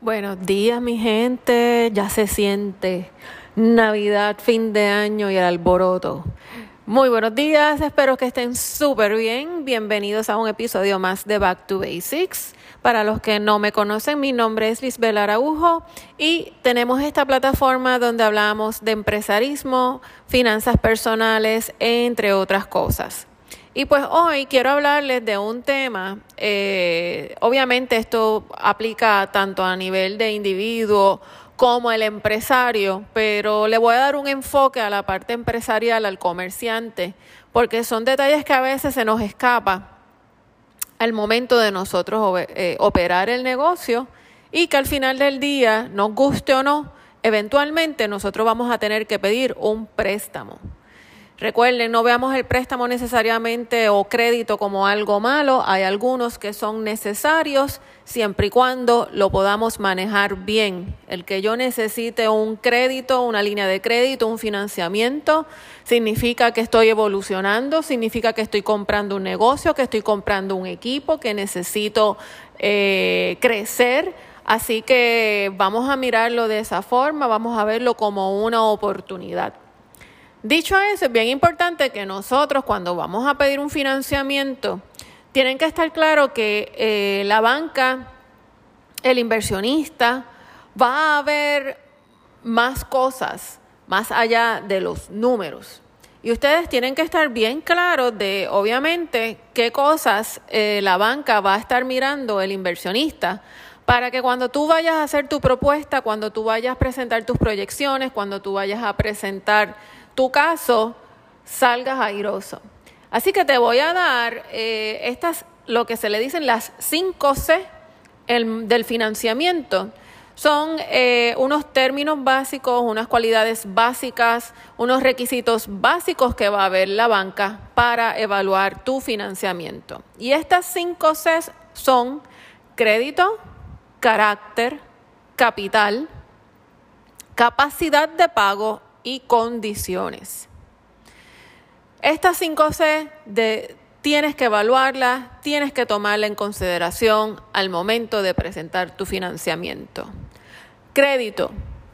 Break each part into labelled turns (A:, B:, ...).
A: Buenos días, mi gente. Ya se siente Navidad, fin de año y el alboroto. Muy buenos días, espero que estén súper bien. Bienvenidos a un episodio más de Back to Basics. Para los que no me conocen, mi nombre es Lisbel Araujo y tenemos esta plataforma donde hablamos de empresarismo, finanzas personales, entre otras cosas. Y pues hoy quiero hablarles de un tema, eh, obviamente esto aplica tanto a nivel de individuo como el empresario, pero le voy a dar un enfoque a la parte empresarial, al comerciante, porque son detalles que a veces se nos escapa al momento de nosotros eh, operar el negocio y que al final del día, nos guste o no, eventualmente nosotros vamos a tener que pedir un préstamo. Recuerden, no veamos el préstamo necesariamente o crédito como algo malo. Hay algunos que son necesarios siempre y cuando lo podamos manejar bien. El que yo necesite un crédito, una línea de crédito, un financiamiento, significa que estoy evolucionando, significa que estoy comprando un negocio, que estoy comprando un equipo, que necesito eh, crecer. Así que vamos a mirarlo de esa forma, vamos a verlo como una oportunidad. Dicho eso, es bien importante que nosotros cuando vamos a pedir un financiamiento, tienen que estar claro que eh, la banca, el inversionista, va a ver más cosas más allá de los números. Y ustedes tienen que estar bien claros de, obviamente, qué cosas eh, la banca va a estar mirando el inversionista para que cuando tú vayas a hacer tu propuesta, cuando tú vayas a presentar tus proyecciones, cuando tú vayas a presentar tu caso salgas airoso. Así que te voy a dar eh, estas, lo que se le dicen las 5 C del financiamiento. Son eh, unos términos básicos, unas cualidades básicas, unos requisitos básicos que va a ver la banca para evaluar tu financiamiento. Y estas 5 C son crédito, carácter, capital, capacidad de pago y condiciones. Estas 5C de, tienes que evaluarlas, tienes que tomarla en consideración al momento de presentar tu financiamiento. Crédito.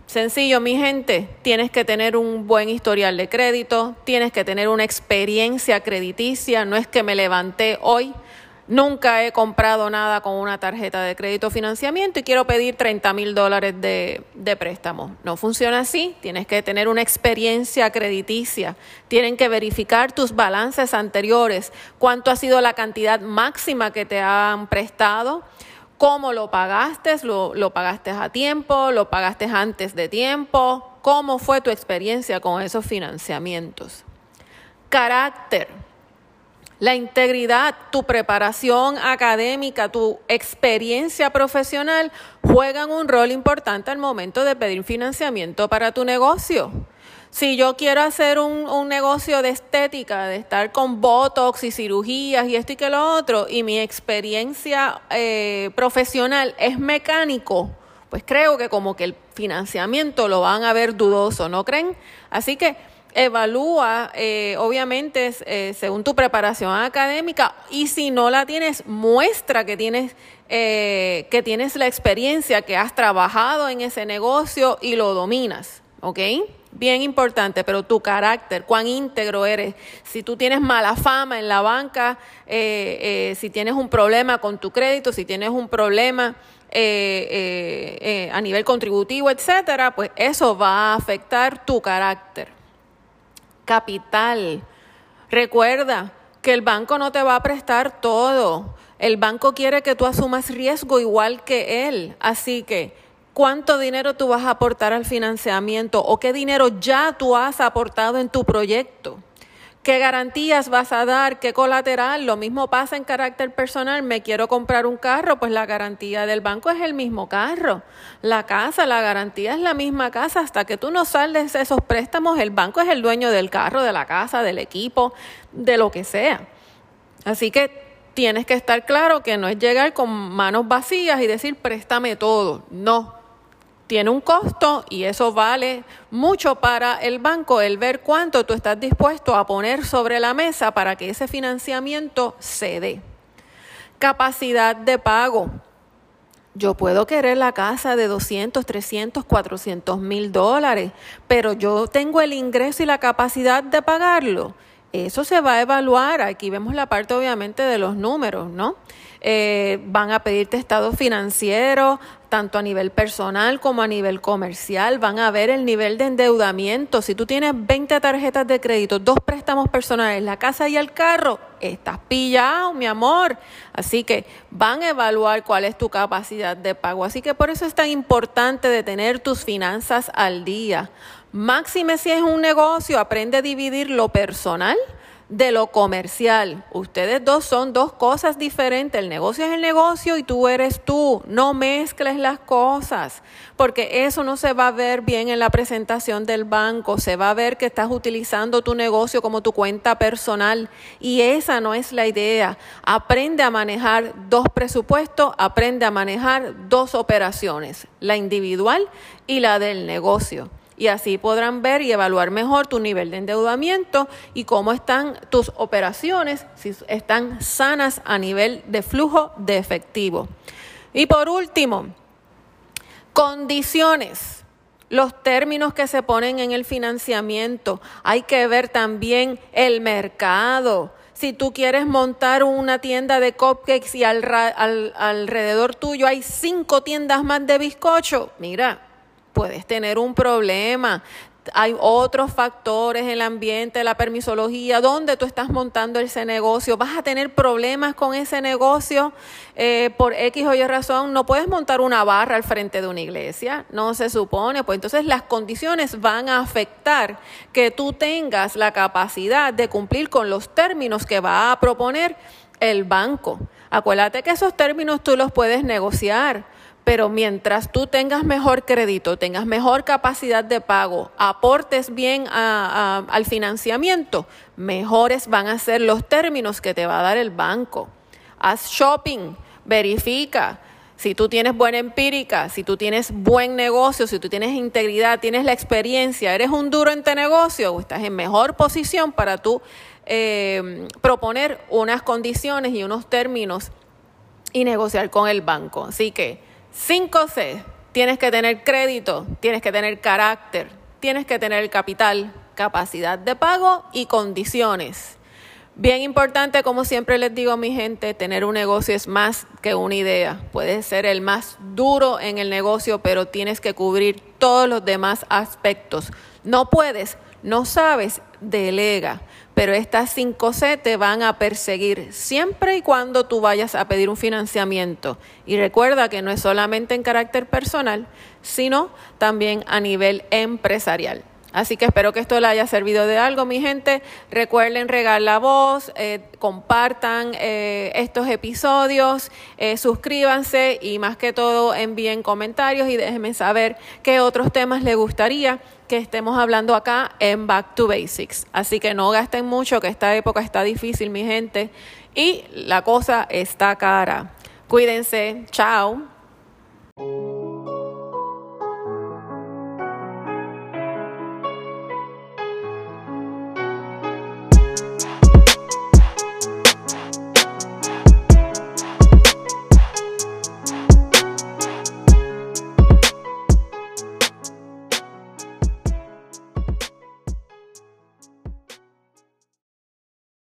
A: Sencillo, mi gente, tienes que tener un buen historial de crédito, tienes que tener una experiencia crediticia, no es que me levanté hoy Nunca he comprado nada con una tarjeta de crédito financiamiento y quiero pedir 30 mil dólares de, de, préstamo. No funciona así. Tienes que tener una experiencia crediticia. Tienen que verificar tus balances anteriores. Cuánto ha sido la cantidad máxima que te han prestado. Cómo lo pagaste. Lo, lo pagaste a tiempo. Lo pagaste antes de tiempo. Cómo fue tu experiencia con esos financiamientos. Carácter la integridad, tu preparación académica, tu experiencia profesional juegan un rol importante al momento de pedir financiamiento para tu negocio. Si yo quiero hacer un, negocio de estética, de estar con botox y cirugías y esto y que lo otro, y mi experiencia eh, profesional es mecánico, pues creo que como que el financiamiento lo van a ver dudoso, ¿no creen? Así que evalúa, eh, obviamente, eh, según tu preparación académica, y si no la tienes, muestra que tienes, eh, que tienes la experiencia, que has trabajado en ese negocio y lo dominas, ¿ok? Bien importante, pero tu carácter, cuán íntegro eres. Si tú tienes mala fama en la banca, si tienes un problema con tu crédito, si tienes un problema a nivel contributivo, etcétera, pues eso va a afectar tu carácter capital. Recuerda que el banco no te va a prestar todo. El banco quiere que tú asumas riesgo igual que él. Así que, ¿cuánto dinero tú vas a aportar al financiamiento o qué dinero ya tú has aportado en tu proyecto? ¿Qué garantías vas a dar? ¿Qué colateral? Lo mismo pasa en carácter personal. Me quiero comprar un carro, pues la garantía del banco es el mismo carro. La casa, la garantía es la misma casa. Hasta que tú no saldes esos préstamos, el banco es el dueño del carro, de la casa, del equipo, de lo que sea. Así que tienes que estar claro que no es llegar con manos vacías y decir préstame todo. No tiene un costo y eso vale mucho para el banco, el ver cuánto tú estás dispuesto a poner sobre la mesa para que ese financiamiento se dé. Capacidad de pago. Yo puedo querer la casa de 200, 300, 400 mil dólares, pero yo tengo el ingreso y la capacidad de pagarlo. Eso se va a evaluar. Aquí vemos la parte obviamente de los números, ¿no? Eh, van a pedirte estado financiero, tanto a nivel personal como a nivel comercial. Van a ver el nivel de endeudamiento. Si tú tienes 20 tarjetas de crédito, dos préstamos personales, la casa y el carro, estás pillado, mi amor. Así que van a evaluar cuál es tu capacidad de pago. Así que por eso es tan importante de tener tus finanzas al día. Máxime si es un negocio, aprende a dividir lo personal de lo comercial. Ustedes dos son dos cosas diferentes. El negocio es el negocio y tú eres tú. No mezcles las cosas, porque eso no se va a ver bien en la presentación del banco. Se va a ver que estás utilizando tu negocio como tu cuenta personal y esa no es la idea. Aprende a manejar dos presupuestos, aprende a manejar dos operaciones, la individual y la del negocio y así podrán ver y evaluar mejor tu nivel de endeudamiento y cómo están tus operaciones, si están sanas a nivel de flujo de efectivo. Y por último, condiciones, los términos que se ponen en el financiamiento. Hay que ver también el mercado. Si tú quieres montar una tienda de cupcakes y alrededor tuyo hay cinco tiendas más de bizcocho, mira, puedes tener un problema. Hay otros factores el ambiente, la permisología, donde tú estás montando ese negocio. Vas a tener problemas con ese negocio eh, por X o Y razón. No puedes montar una barra al frente de una iglesia, no se supone. Pues entonces las condiciones van a afectar que tú tengas la capacidad de cumplir con los términos que va a proponer el banco. Acuérdate que esos términos tú los puedes negociar pero mientras tú tengas mejor crédito, tengas mejor capacidad de pago, aportes bien al financiamiento, mejores van a ser los términos que te va a dar el banco. Haz shopping, verifica. Si tú tienes buena empírica, si tú tienes buen negocio, si tú tienes integridad, tienes la experiencia, eres un duro en tu negocio estás en mejor posición para tú eh, proponer unas condiciones y unos términos y negociar con el banco. Así que 5C, tienes que tener crédito, tienes que tener carácter, tienes que tener capital, capacidad de pago y condiciones. Bien importante, como siempre les digo a mi gente, tener un negocio es más que una idea. Puedes ser el más duro en el negocio, pero tienes que cubrir todos los demás aspectos. No puedes, no sabes, delega. Pero estas 5C te van a perseguir siempre y cuando tú vayas a pedir un financiamiento. Y recuerda que no es solamente en carácter personal, sino también a nivel empresarial. Así que espero que esto le haya servido de algo, mi gente. Recuerden regar la voz, eh, compartan eh, estos episodios, eh, suscríbanse y más que todo envíen comentarios y déjenme saber qué otros temas les gustaría que estemos hablando acá en Back to Basics. Así que no gasten mucho, que esta época está difícil, mi gente, y la cosa está cara. Cuídense, chao.